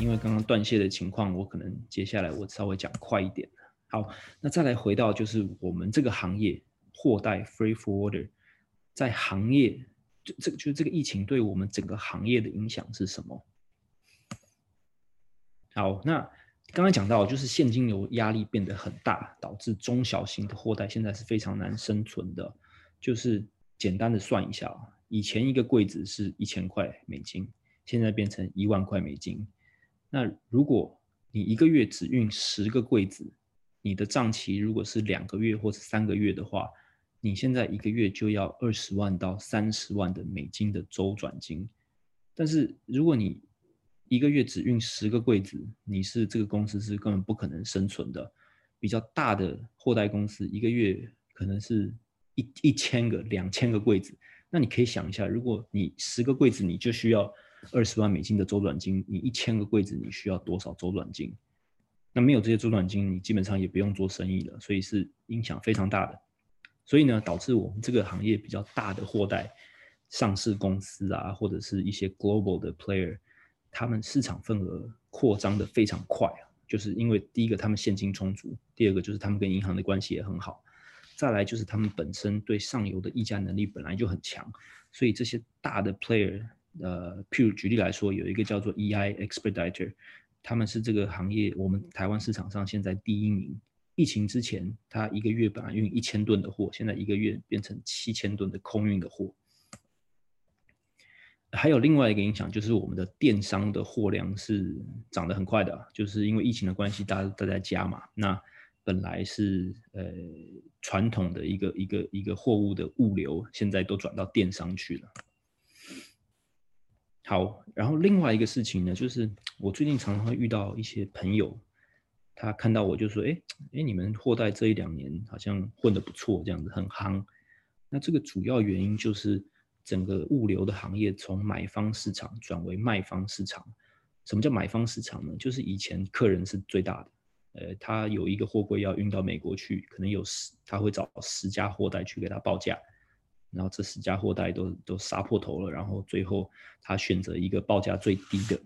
因为刚刚断线的情况，我可能接下来我稍微讲快一点。好，那再来回到就是我们这个行业货代 freight forwarder 在行业就这个就是这个疫情对我们整个行业的影响是什么？好，那刚刚讲到就是现金流压力变得很大，导致中小型的货代现在是非常难生存的。就是简单的算一下，以前一个柜子是一千块美金，现在变成一万块美金。那如果你一个月只运十个柜子，你的账期如果是两个月或者三个月的话，你现在一个月就要二十万到三十万的美金的周转金。但是如果你一个月只运十个柜子，你是这个公司是根本不可能生存的。比较大的货代公司，一个月可能是一一千个、两千个柜子。那你可以想一下，如果你十个柜子你就需要二十万美金的周转金，你一千个柜子你需要多少周转金？那没有这些周转金，你基本上也不用做生意了。所以是影响非常大的。所以呢，导致我们这个行业比较大的货代上市公司啊，或者是一些 global 的 player。他们市场份额扩张得非常快啊，就是因为第一个他们现金充足，第二个就是他们跟银行的关系也很好，再来就是他们本身对上游的议价能力本来就很强，所以这些大的 player，呃，譬如举例来说，有一个叫做 EI Expediter，他们是这个行业我们台湾市场上现在第一名。疫情之前，他一个月本来运一千吨的货，现在一个月变成七千吨的空运的货。还有另外一个影响，就是我们的电商的货量是涨得很快的，就是因为疫情的关系，大家都在家嘛。那本来是呃传统的一个一个一个货物的物流，现在都转到电商去了。好，然后另外一个事情呢，就是我最近常常会遇到一些朋友，他看到我就说：“哎哎，你们货代这一两年好像混得不错，这样子很夯。”那这个主要原因就是。整个物流的行业从买方市场转为卖方市场。什么叫买方市场呢？就是以前客人是最大的，呃，他有一个货柜要运到美国去，可能有十，他会找十家货代去给他报价，然后这十家货代都都杀破头了，然后最后他选择一个报价最低的。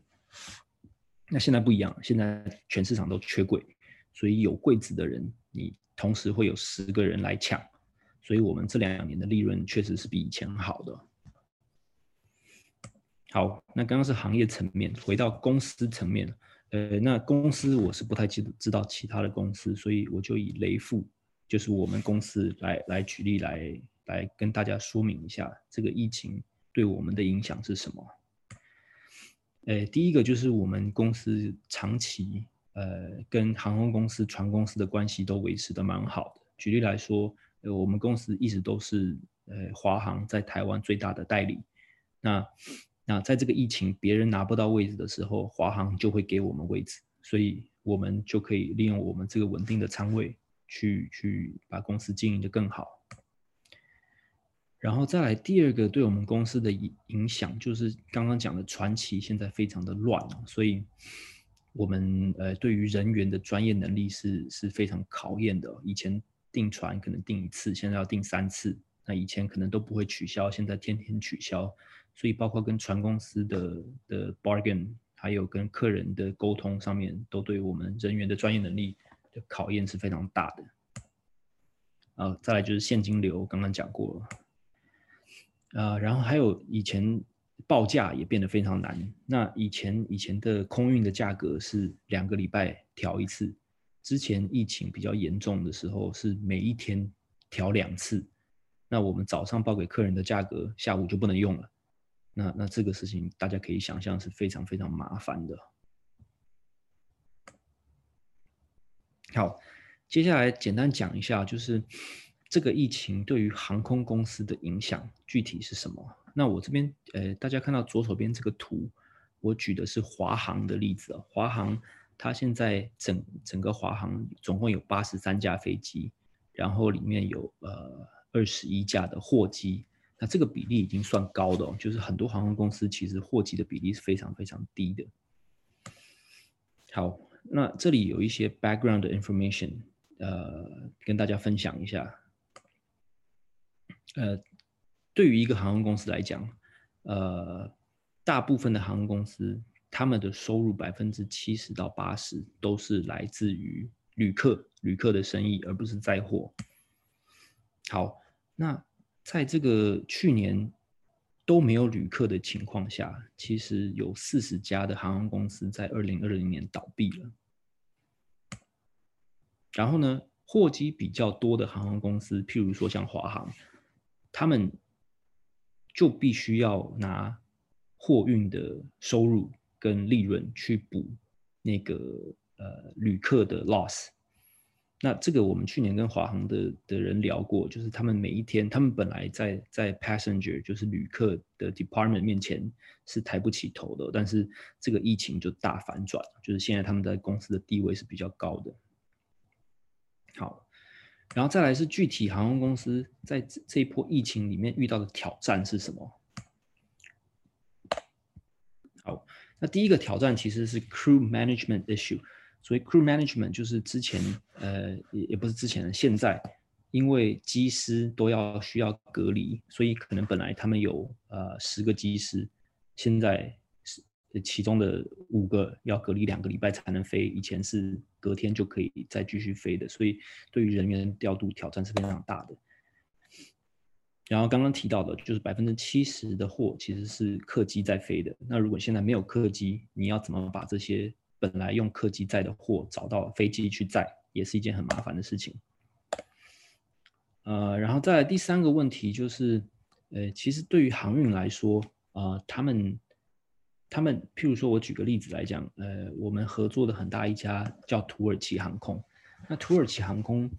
那现在不一样，现在全市场都缺柜，所以有柜子的人，你同时会有十个人来抢。所以我们这两年的利润确实是比以前好的。好，那刚刚是行业层面，回到公司层面，呃，那公司我是不太记得知道其他的公司，所以我就以雷富，就是我们公司来来举例来来跟大家说明一下这个疫情对我们的影响是什么。呃，第一个就是我们公司长期呃跟航空公司、船公司的关系都维持的蛮好的。举例来说。呃，我们公司一直都是呃华航在台湾最大的代理。那那在这个疫情别人拿不到位置的时候，华航就会给我们位置，所以我们就可以利用我们这个稳定的仓位去去把公司经营得更好。然后再来第二个对我们公司的影影响，就是刚刚讲的船期现在非常的乱，所以我们呃对于人员的专业能力是是非常考验的。以前订船可能订一次，现在要订三次。那以前可能都不会取消，现在天天取消。所以包括跟船公司的的 bargain，还有跟客人的沟通上面，都对我们人员的专业能力的考验是非常大的。啊，再来就是现金流，刚刚讲过了。啊，然后还有以前报价也变得非常难。那以前以前的空运的价格是两个礼拜调一次。之前疫情比较严重的时候，是每一天调两次，那我们早上报给客人的价格，下午就不能用了。那那这个事情大家可以想象是非常非常麻烦的。好，接下来简单讲一下，就是这个疫情对于航空公司的影响具体是什么？那我这边呃，大家看到左手边这个图，我举的是华航的例子啊，华航。它现在整整个华航总共有八十三架飞机，然后里面有呃二十一架的货机，那这个比例已经算高的哦，就是很多航空公司其实货机的比例是非常非常低的。好，那这里有一些 background information，呃，跟大家分享一下。呃，对于一个航空公司来讲，呃，大部分的航空公司。他们的收入百分之七十到八十都是来自于旅客，旅客的生意，而不是载货。好，那在这个去年都没有旅客的情况下，其实有四十家的航空公司在二零二零年倒闭了。然后呢，货机比较多的航空公司，譬如说像华航，他们就必须要拿货运的收入。跟利润去补那个呃旅客的 loss，那这个我们去年跟华航的的人聊过，就是他们每一天，他们本来在在 passenger 就是旅客的 department 面前是抬不起头的，但是这个疫情就大反转，就是现在他们在公司的地位是比较高的。好，然后再来是具体航空公司在这一波疫情里面遇到的挑战是什么？好。那第一个挑战其实是 crew management issue，所以 crew management 就是之前呃也也不是之前的，现在因为机师都要需要隔离，所以可能本来他们有呃十个机师，现在其中的五个要隔离两个礼拜才能飞，以前是隔天就可以再继续飞的，所以对于人员调度挑战是非常大的。然后刚刚提到的，就是百分之七十的货其实是客机在飞的。那如果现在没有客机，你要怎么把这些本来用客机载的货找到飞机去载，也是一件很麻烦的事情。呃，然后再第三个问题就是，呃，其实对于航运来说，啊、呃，他们他们，譬如说我举个例子来讲，呃，我们合作的很大一家叫土耳其航空。那土耳其航空，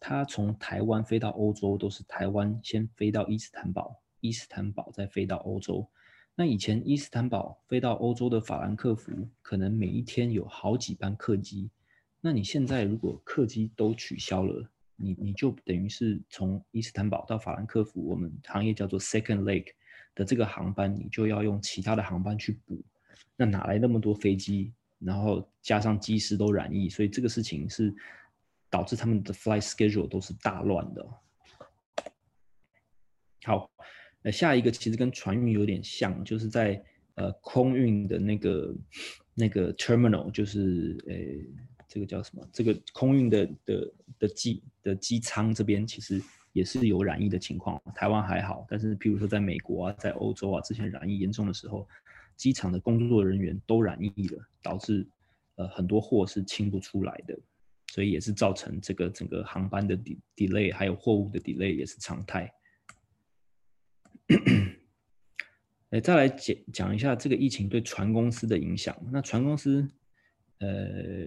它从台湾飞到欧洲都是台湾先飞到伊斯坦堡，伊斯坦堡再飞到欧洲。那以前伊斯坦堡飞到欧洲的法兰克福，可能每一天有好几班客机。那你现在如果客机都取消了，你你就等于是从伊斯坦堡到法兰克福，我们行业叫做 second l a k e 这个航班，你就要用其他的航班去补。那哪来那么多飞机？然后加上机师都染疫，所以这个事情是。导致他们的 flight schedule 都是大乱的。好，那下一个其实跟船运有点像，就是在呃空运的那个那个 terminal，就是呃这个叫什么？这个空运的的的机的机舱这边其实也是有染疫的情况。台湾还好，但是譬如说在美国啊，在欧洲啊，之前染疫严重的时候，机场的工作人员都染疫了，导致呃很多货是清不出来的。所以也是造成这个整个航班的 delay，还有货物的 delay 也是常态。哎，再来讲讲一下这个疫情对船公司的影响。那船公司，呃，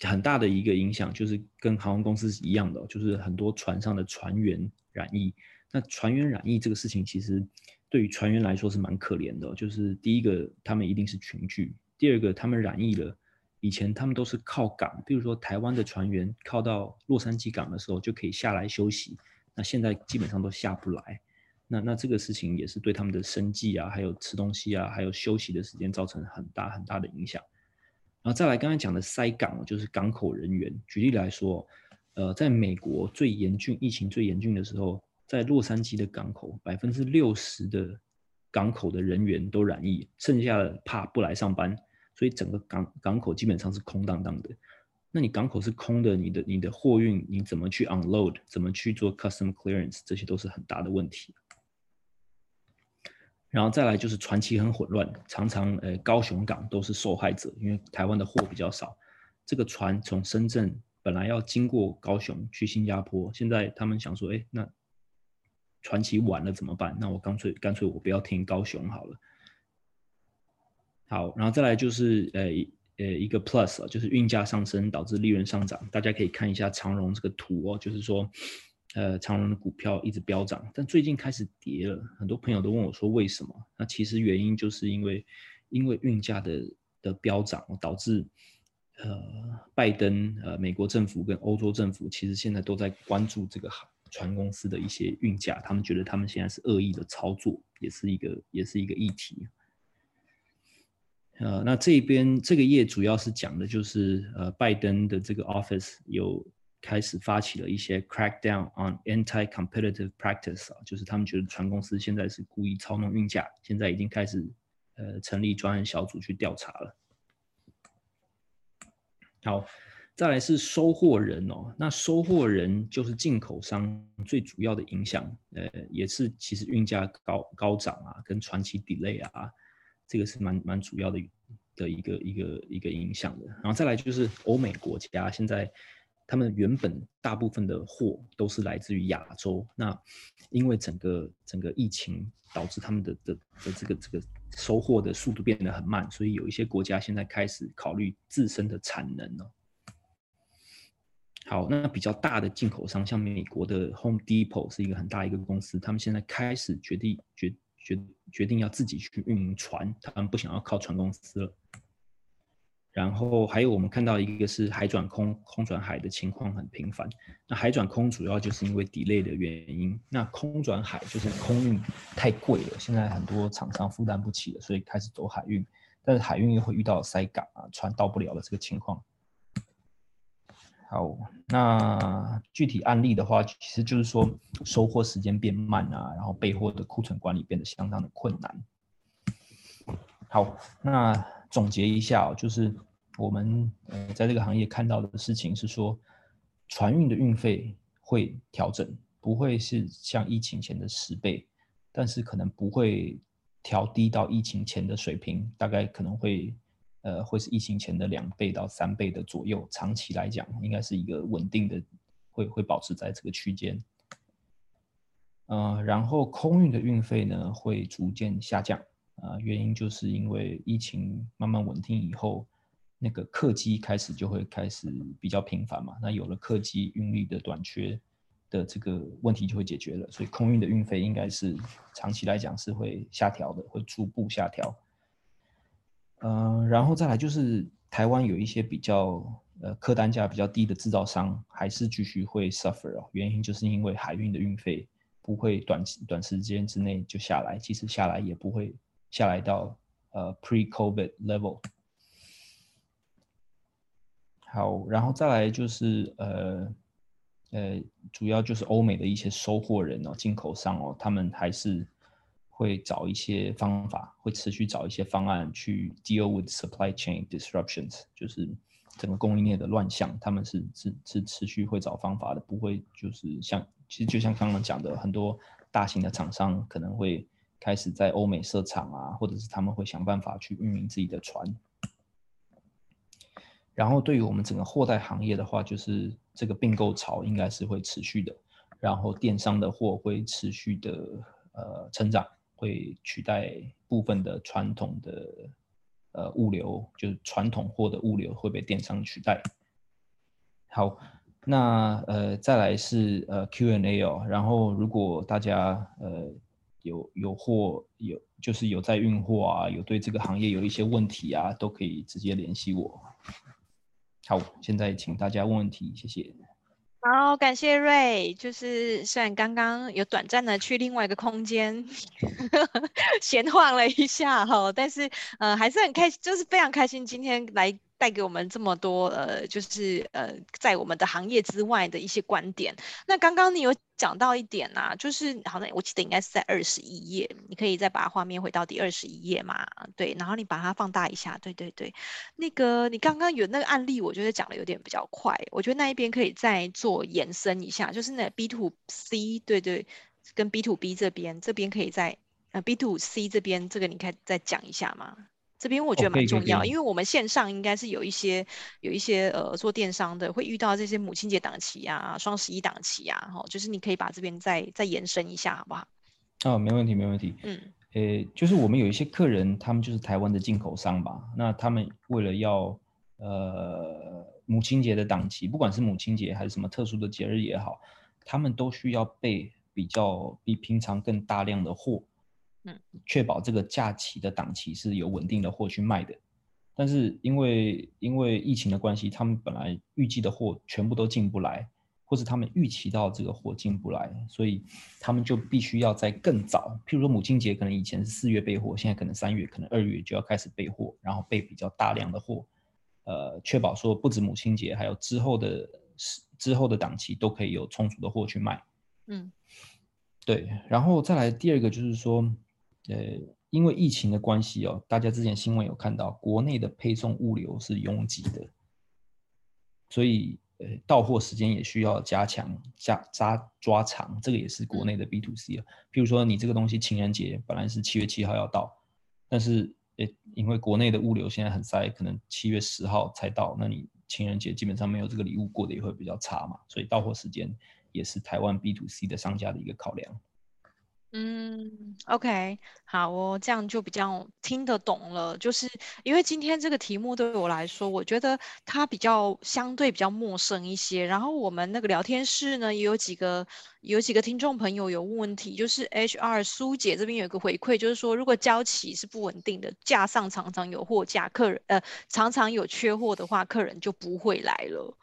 很大的一个影响就是跟航空公司是一样的，就是很多船上的船员染疫。那船员染疫这个事情，其实对于船员来说是蛮可怜的。就是第一个，他们一定是群聚；第二个，他们染疫了。以前他们都是靠港，比如说台湾的船员靠到洛杉矶港的时候就可以下来休息，那现在基本上都下不来，那那这个事情也是对他们的生计啊，还有吃东西啊，还有休息的时间造成很大很大的影响。然后再来刚才讲的塞港，就是港口人员。举例来说，呃，在美国最严峻疫情最严峻的时候，在洛杉矶的港口，百分之六十的港口的人员都染疫，剩下的怕不来上班。所以整个港港口基本上是空荡荡的，那你港口是空的，你的你的货运你怎么去 unload，怎么去做 custom clearance，这些都是很大的问题。然后再来就是船期很混乱，常常呃高雄港都是受害者，因为台湾的货比较少，这个船从深圳本来要经过高雄去新加坡，现在他们想说，哎，那船期晚了怎么办？那我干脆干脆我不要停高雄好了。好，然后再来就是呃呃一个 plus，就是运价上升导致利润上涨。大家可以看一下长荣这个图哦，就是说，呃长荣的股票一直飙涨，但最近开始跌了。很多朋友都问我说为什么？那其实原因就是因为因为运价的的飙涨导致呃拜登呃美国政府跟欧洲政府其实现在都在关注这个船公司的一些运价，他们觉得他们现在是恶意的操作，也是一个也是一个议题。呃，那这边这个页主要是讲的就是，呃，拜登的这个 office 有开始发起了一些 crackdown on anti-competitive practice 啊，就是他们觉得船公司现在是故意操弄运价，现在已经开始呃成立专案小组去调查了。好，再来是收货人哦，那收货人就是进口商最主要的影响，呃，也是其实运价高高涨啊，跟船期 delay 啊，这个是蛮蛮主要的的一个一个一个影响的。然后再来就是欧美国家现在。他们原本大部分的货都是来自于亚洲，那因为整个整个疫情导致他们的的的这个这个收货的速度变得很慢，所以有一些国家现在开始考虑自身的产能了。好，那比较大的进口商，像美国的 Home Depot 是一个很大一个公司，他们现在开始决定决决决定要自己去运营船，他们不想要靠船公司了。然后还有我们看到一个是海转空，空转海的情况很频繁。那海转空主要就是因为 delay 的原因，那空转海就是空运太贵了，现在很多厂商负担不起了，所以开始走海运。但是海运又会遇到塞港啊，船到不了的这个情况。好，那具体案例的话，其实就是说收货时间变慢啊，然后备货的库存管理变得相当的困难。好，那总结一下哦，就是。我们呃在这个行业看到的事情是说，船运的运费会调整，不会是像疫情前的十倍，但是可能不会调低到疫情前的水平，大概可能会呃会是疫情前的两倍到三倍的左右。长期来讲，应该是一个稳定的，会会保持在这个区间。呃，然后空运的运费呢会逐渐下降，啊、原因就是因为疫情慢慢稳定以后。那个客机开始就会开始比较频繁嘛，那有了客机运力的短缺的这个问题就会解决了，所以空运的运费应该是长期来讲是会下调的，会逐步下调。嗯、然后再来就是台湾有一些比较呃客单价比较低的制造商还是继续会 suffer 哦，原因就是因为海运的运费不会短短时间之内就下来，即使下来也不会下来到呃 pre-COVID level。好，然后再来就是呃呃，主要就是欧美的一些收货人哦，进口商哦，他们还是会找一些方法，会持续找一些方案去 deal with supply chain disruptions，就是整个供应链的乱象，他们是是是持续会找方法的，不会就是像其实就像刚刚讲的，很多大型的厂商可能会开始在欧美设厂啊，或者是他们会想办法去运营自己的船。然后对于我们整个货代行业的话，就是这个并购潮应该是会持续的，然后电商的货会持续的呃成长，会取代部分的传统的呃物流，就是传统货的物流会被电商取代。好，那呃再来是呃 Q&A 哦，然后如果大家呃有有货有就是有在运货啊，有对这个行业有一些问题啊，都可以直接联系我。好，现在请大家问问题，谢谢。好，感谢 Ray。就是虽然刚刚有短暂的去另外一个空间 闲晃了一下哈，但是呃还是很开心，就是非常开心今天来。带给我们这么多呃，就是呃，在我们的行业之外的一些观点。那刚刚你有讲到一点、啊，就是好像我记得应该是在二十一页，你可以再把画面回到第二十一页嘛？对，然后你把它放大一下，对对对。那个你刚刚有那个案例，我觉得讲的有点比较快，我觉得那一边可以再做延伸一下，就是那 B to C，对对，跟 B to B 这边，这边可以再呃 B to C 这边这个你可以再讲一下吗？这边我觉得蛮重要，因为我们线上应该是有一些有一些呃做电商的会遇到这些母亲节档期啊、双十一档期啊，哈，就是你可以把这边再再延伸一下，好不好？哦，没问题，没问题。嗯，呃，就是我们有一些客人，他们就是台湾的进口商吧，那他们为了要呃母亲节的档期，不管是母亲节还是什么特殊的节日也好，他们都需要备比较比平常更大量的货。嗯，确保这个假期的档期是有稳定的货去卖的，但是因为因为疫情的关系，他们本来预计的货全部都进不来，或是他们预期到这个货进不来，所以他们就必须要在更早，譬如说母亲节可能以前是四月备货，现在可能三月，可能二月就要开始备货，然后备比较大量的货，呃，确保说不止母亲节，还有之后的之后的档期都可以有充足的货去卖。嗯，对，然后再来第二个就是说。呃，因为疫情的关系哦，大家之前新闻有看到，国内的配送物流是拥挤的，所以呃，到货时间也需要加强加抓抓长，这个也是国内的 B to C 啊。譬如说，你这个东西情人节本来是七月七号要到，但是呃，因为国内的物流现在很塞，可能七月十号才到，那你情人节基本上没有这个礼物，过得也会比较差嘛，所以到货时间也是台湾 B to C 的商家的一个考量。嗯，OK，好哦，这样就比较听得懂了。就是因为今天这个题目对我来说，我觉得它比较相对比较陌生一些。然后我们那个聊天室呢，也有几个有几个听众朋友有问问题，就是 HR 苏姐这边有一个回馈，就是说如果交期是不稳定的，架上常常有货架，客人呃常常有缺货的话，客人就不会来了。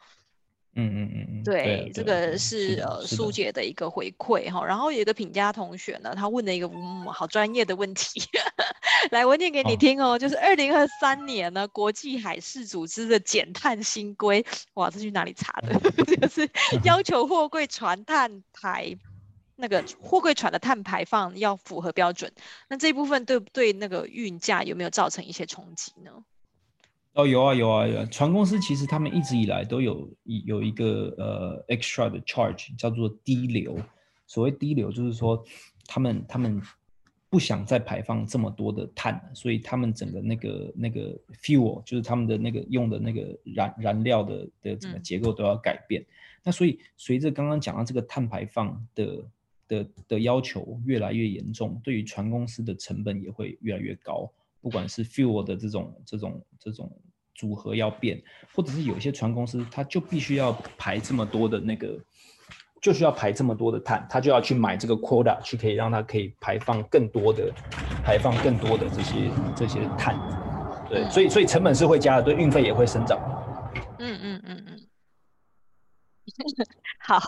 嗯嗯嗯嗯，对，对这个是呃苏姐的。一个回馈哈，然后有一个品家同学呢，他问了一个嗯好专业的问题，来我念给你听哦，哦就是二零二三年呢国际海事组织的减碳新规，哇，这去哪里查的？就是 要求货柜船碳排那个货柜船的碳排放要符合标准，那这一部分对不对那个运价有没有造成一些冲击呢？哦，有啊有啊有啊，船公司其实他们一直以来都有有一个呃 extra 的 charge 叫做低流。所谓低流就是说他们他们不想再排放这么多的碳，所以他们整个那个那个 fuel 就是他们的那个用的那个燃燃料的的整个结构都要改变。嗯、那所以随着刚刚讲到这个碳排放的的的要求越来越严重，对于船公司的成本也会越来越高。不管是 fuel 的这种这种这种组合要变，或者是有一些船公司，它就必须要排这么多的那个，就需要排这么多的碳，它就要去买这个 quota，去可以让它可以排放更多的，排放更多的这些这些碳。对，所以所以成本是会加的，对，运费也会生长。嗯嗯嗯 嗯。好，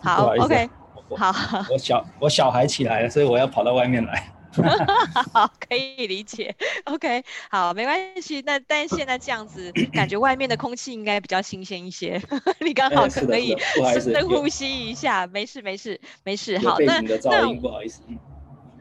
好，OK，好。我小我小孩起来了，所以我要跑到外面来。好，可以理解。OK，好，没关系。那但现在这样子，感觉外面的空气应该比较新鲜一些。你刚好可以深深呼吸一下，没事没事没事。好，那那不好意思。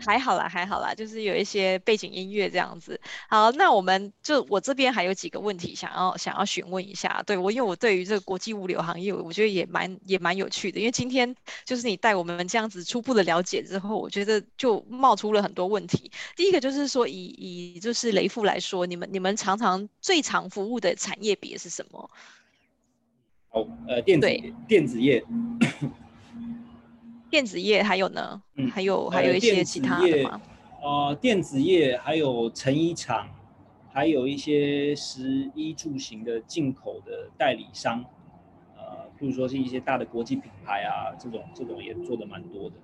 还好啦，还好啦，就是有一些背景音乐这样子。好，那我们就我这边还有几个问题想要想要询问一下。对我，因为我对于这个国际物流行业，我觉得也蛮也蛮有趣的。因为今天就是你带我们这样子初步的了解之后，我觉得就冒出了很多问题。第一个就是说以，以以就是雷富来说，你们你们常常最常服务的产业别是什么？哦，呃，电子电子业。电子业还有呢？嗯，还有还有一些其他的吗？呃，电子业还有成衣厂，还有一些食衣住行的进口的代理商，呃，比如说是一些大的国际品牌啊，这种这种也做的蛮多的。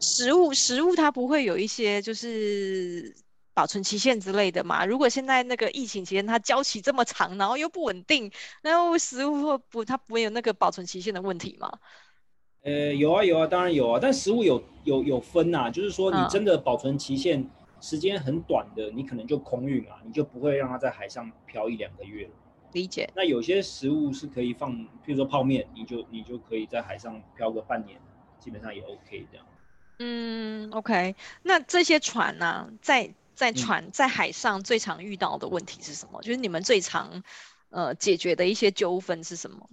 食物食物它不会有一些就是保存期限之类的嘛？如果现在那个疫情期间它交期这么长，然后又不稳定，然后食物会不它不会有那个保存期限的问题吗？呃，有啊有啊，当然有啊，但食物有有有分呐、啊，就是说你真的保存期限时间很短的，嗯、你可能就空运啊，你就不会让它在海上漂一两个月了。理解。那有些食物是可以放，譬如说泡面，你就你就可以在海上漂个半年，基本上也 OK 这样。嗯，OK。那这些船呢、啊，在在船在海上最常遇到的问题是什么？嗯、就是你们最常呃解决的一些纠纷是什么？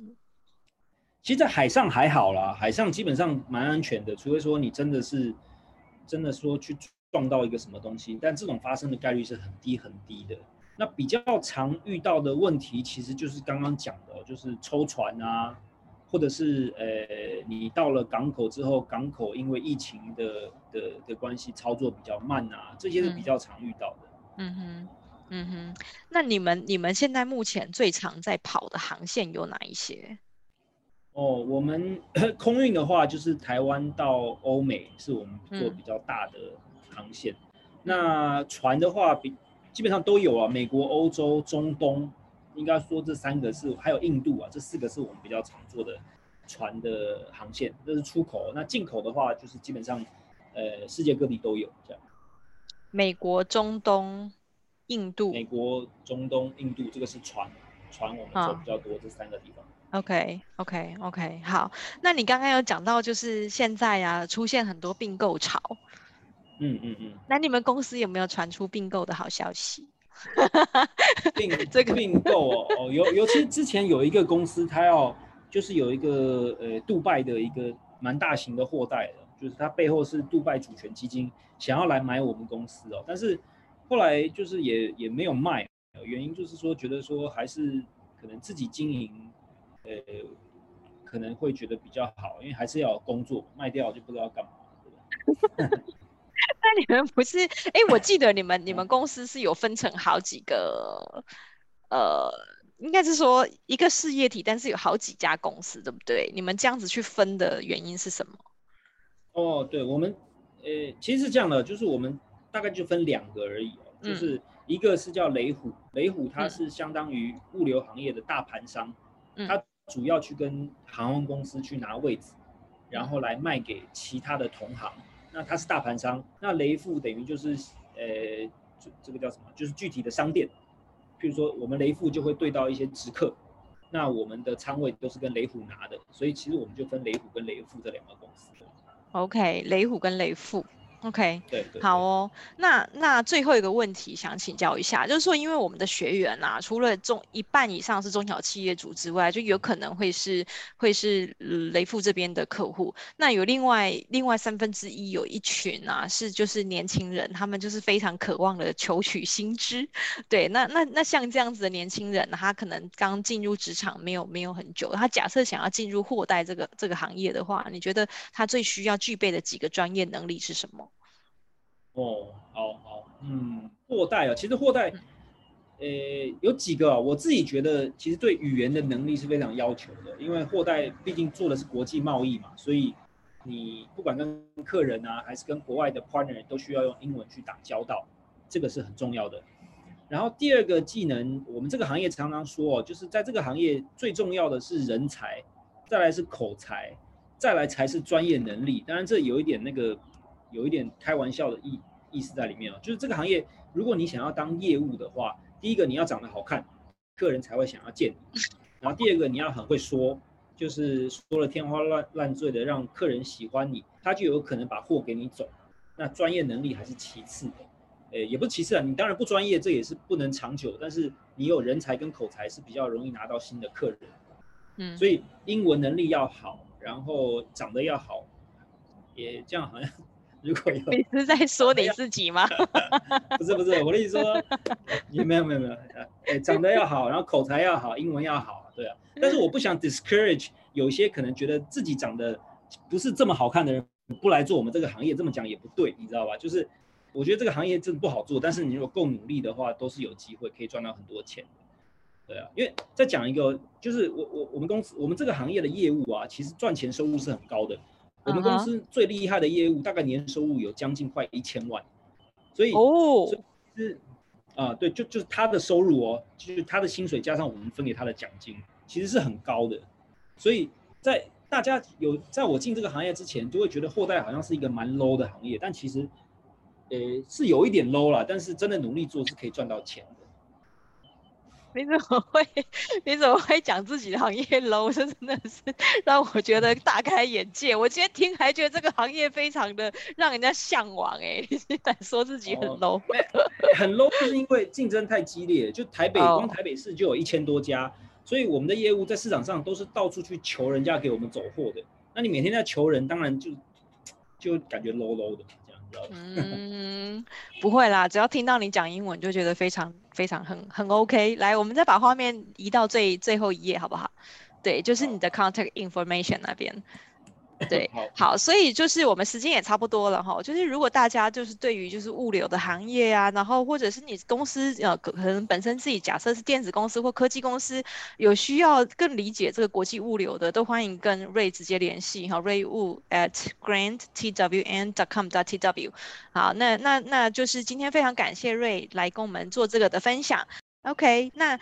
其实，在海上还好啦，海上基本上蛮安全的，除非说你真的是，真的说去撞到一个什么东西，但这种发生的概率是很低很低的。那比较常遇到的问题，其实就是刚刚讲的，就是抽船啊，或者是呃，你到了港口之后，港口因为疫情的的的关系，操作比较慢啊，这些是比较常遇到的。嗯哼，嗯哼。那你们你们现在目前最常在跑的航线有哪一些？哦，我们 空运的话，就是台湾到欧美是我们做比较大的航线。嗯、那船的话，比基本上都有啊，美国、欧洲、中东，应该说这三个是，还有印度啊，这四个是我们比较常做的船的航线，这是出口。那进口的话，就是基本上，呃，世界各地都有这样。美国、中东、印度。美国、中东、印度，这个是船，船我们做比较多，哦、这三个地方。OK，OK，OK，okay, okay, okay. 好。那你刚刚有讲到，就是现在呀、啊，出现很多并购潮。嗯嗯嗯。那你们公司有没有传出并购的好消息？并这个并购哦哦，尤尤其之前有一个公司，它要就是有一个呃，杜拜的一个蛮大型的货代的，就是它背后是杜拜主权基金想要来买我们公司哦，但是后来就是也也没有卖，原因就是说觉得说还是可能自己经营，呃。可能会觉得比较好，因为还是要有工作，卖掉就不知道干嘛。那你们不是？哎，我记得你们你们公司是有分成好几个，呃，应该是说一个事业体，但是有好几家公司，对不对？你们这样子去分的原因是什么？哦，对，我们，呃，其实是这样的，就是我们大概就分两个而已哦，嗯、就是一个是叫雷虎，雷虎它是相当于物流行业的大盘商，嗯、它。主要去跟航空公司去拿位置，然后来卖给其他的同行。那他是大盘商，那雷富等于就是，呃，这这个叫什么？就是具体的商店。譬如说，我们雷富就会对到一些直客，那我们的仓位都是跟雷虎拿的，所以其实我们就分雷虎跟雷富这两个公司。OK，雷虎跟雷富。OK，对，对，对，好哦。那那最后一个问题想请教一下，就是说，因为我们的学员啊，除了中一半以上是中小企业主之外，就有可能会是会是雷富这边的客户。那有另外另外三分之一有一群啊，是就是年轻人，他们就是非常渴望的求取薪资。对，那那那像这样子的年轻人，他可能刚进入职场没有没有很久，他假设想要进入货代这个这个行业的话，你觉得他最需要具备的几个专业能力是什么？哦，好好，嗯，货代啊，其实货代，呃，有几个啊，我自己觉得其实对语言的能力是非常要求的，因为货代毕竟做的是国际贸易嘛，所以你不管跟客人啊，还是跟国外的 partner，都需要用英文去打交道，这个是很重要的。然后第二个技能，我们这个行业常常说哦，就是在这个行业最重要的是人才，再来是口才，再来才是专业能力。当然这有一点那个。有一点开玩笑的意意思在里面啊，就是这个行业，如果你想要当业务的话，第一个你要长得好看，客人才会想要见你；然后第二个你要很会说，就是说了天花乱乱坠的，让客人喜欢你，他就有可能把货给你走。那专业能力还是其次的，诶，也不是其次啊，你当然不专业，这也是不能长久。但是你有人才跟口才是比较容易拿到新的客人。嗯，所以英文能力要好，然后长得要好，也这样好像。如果有，你是在说你自己吗？不是不是，我的意思说，也没有没有没有，哎，长得要好，然后口才要好，英文要好，对啊。但是我不想 discourage 有些可能觉得自己长得不是这么好看的人不来做我们这个行业，这么讲也不对，你知道吧？就是我觉得这个行业真的不好做，但是你如果够努力的话，都是有机会可以赚到很多钱的。对啊，因为再讲一个，就是我我我们公司我们这个行业的业务啊，其实赚钱收入是很高的。我们公司最厉害的业务，大概年收入有将近快一千万，所以哦，所以是啊，对，就就是他的收入哦，就是他的薪水加上我们分给他的奖金，其实是很高的。所以在大家有在我进这个行业之前，就会觉得货代好像是一个蛮 low 的行业，但其实呃是有一点 low 啦，但是真的努力做是可以赚到钱的。你怎么会？你怎么会讲自己的行业 low？这真的是 让我觉得大开眼界。我今天听还觉得这个行业非常的让人家向往哎，你现在说自己很 low？、哦、很 low 就是因为竞争太激烈，就台北、哦、光台北市就有一千多家，所以我们的业务在市场上都是到处去求人家给我们走货的。那你每天在求人，当然就 就感觉 low low 的。嗯，不会啦，只要听到你讲英文，就觉得非常非常很很 OK。来，我们再把画面移到最最后一页，好不好？对，就是你的 contact information 那边。对，好，所以就是我们时间也差不多了哈。就是如果大家就是对于就是物流的行业啊，然后或者是你公司呃可能本身自己假设是电子公司或科技公司，有需要更理解这个国际物流的，都欢迎跟 Ray 直接联系哈，Ray Wu at grantTWN.com.tw。好，那那那就是今天非常感谢 Ray 来跟我们做这个的分享。OK，那。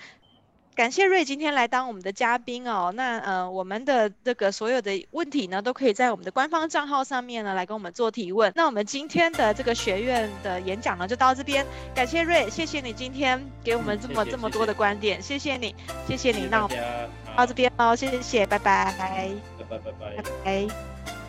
感谢 Ray 今天来当我们的嘉宾哦。那呃，我们的这个所有的问题呢，都可以在我们的官方账号上面呢来跟我们做提问。那我们今天的这个学院的演讲呢，就到这边。感谢 Ray，谢谢你今天给我们这么、这么多的观点，谢谢你，谢谢你。谢谢那我们到这边哦，谢谢，拜拜，拜拜，拜拜，拜拜。